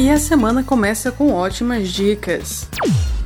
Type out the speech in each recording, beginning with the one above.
E a semana começa com ótimas dicas.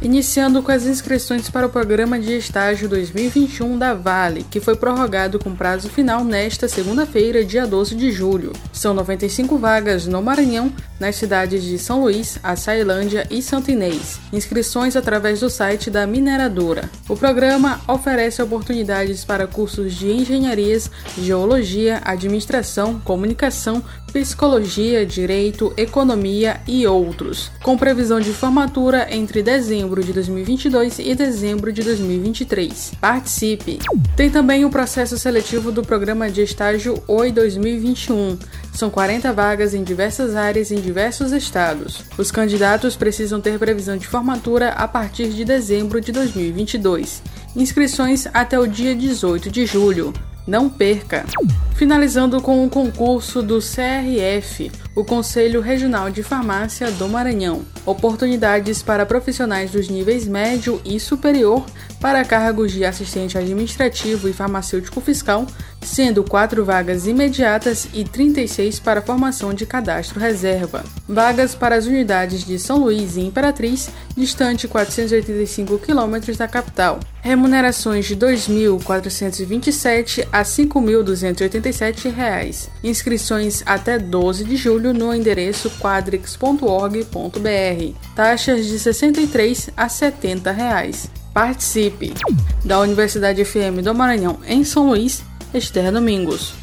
Iniciando com as inscrições para o programa de estágio 2021 da Vale, que foi prorrogado com prazo final nesta segunda-feira, dia 12 de julho. São 95 vagas no Maranhão, nas cidades de São Luís, Açailândia e Santo Inês. Inscrições através do site da mineradora. O programa oferece oportunidades para cursos de engenharias, geologia, administração, comunicação, psicologia, direito, economia e outros, com previsão de formatura entre dezembro de 2022 e dezembro de 2023. Participe! Tem também o processo seletivo do programa de estágio OI 2021. São 40 vagas em diversas áreas em diversos estados. Os candidatos precisam ter previsão de formatura a partir de dezembro de 2022. Inscrições até o dia 18 de julho. Não perca! Finalizando com o concurso do CRF, o Conselho Regional de Farmácia do Maranhão. Oportunidades para profissionais dos níveis médio e superior para cargos de assistente administrativo e farmacêutico fiscal, sendo quatro vagas imediatas e 36 para formação de cadastro reserva. Vagas para as unidades de São Luís e Imperatriz, distante 485 km da capital. Remunerações de R$ 2.427 a R$ 5.287. Inscrições até 12 de julho no endereço quadrix.org.br. Taxas de R$ 63 a 70 reais. Participe! Da Universidade FM do Maranhão, em São Luís, Esther Domingos.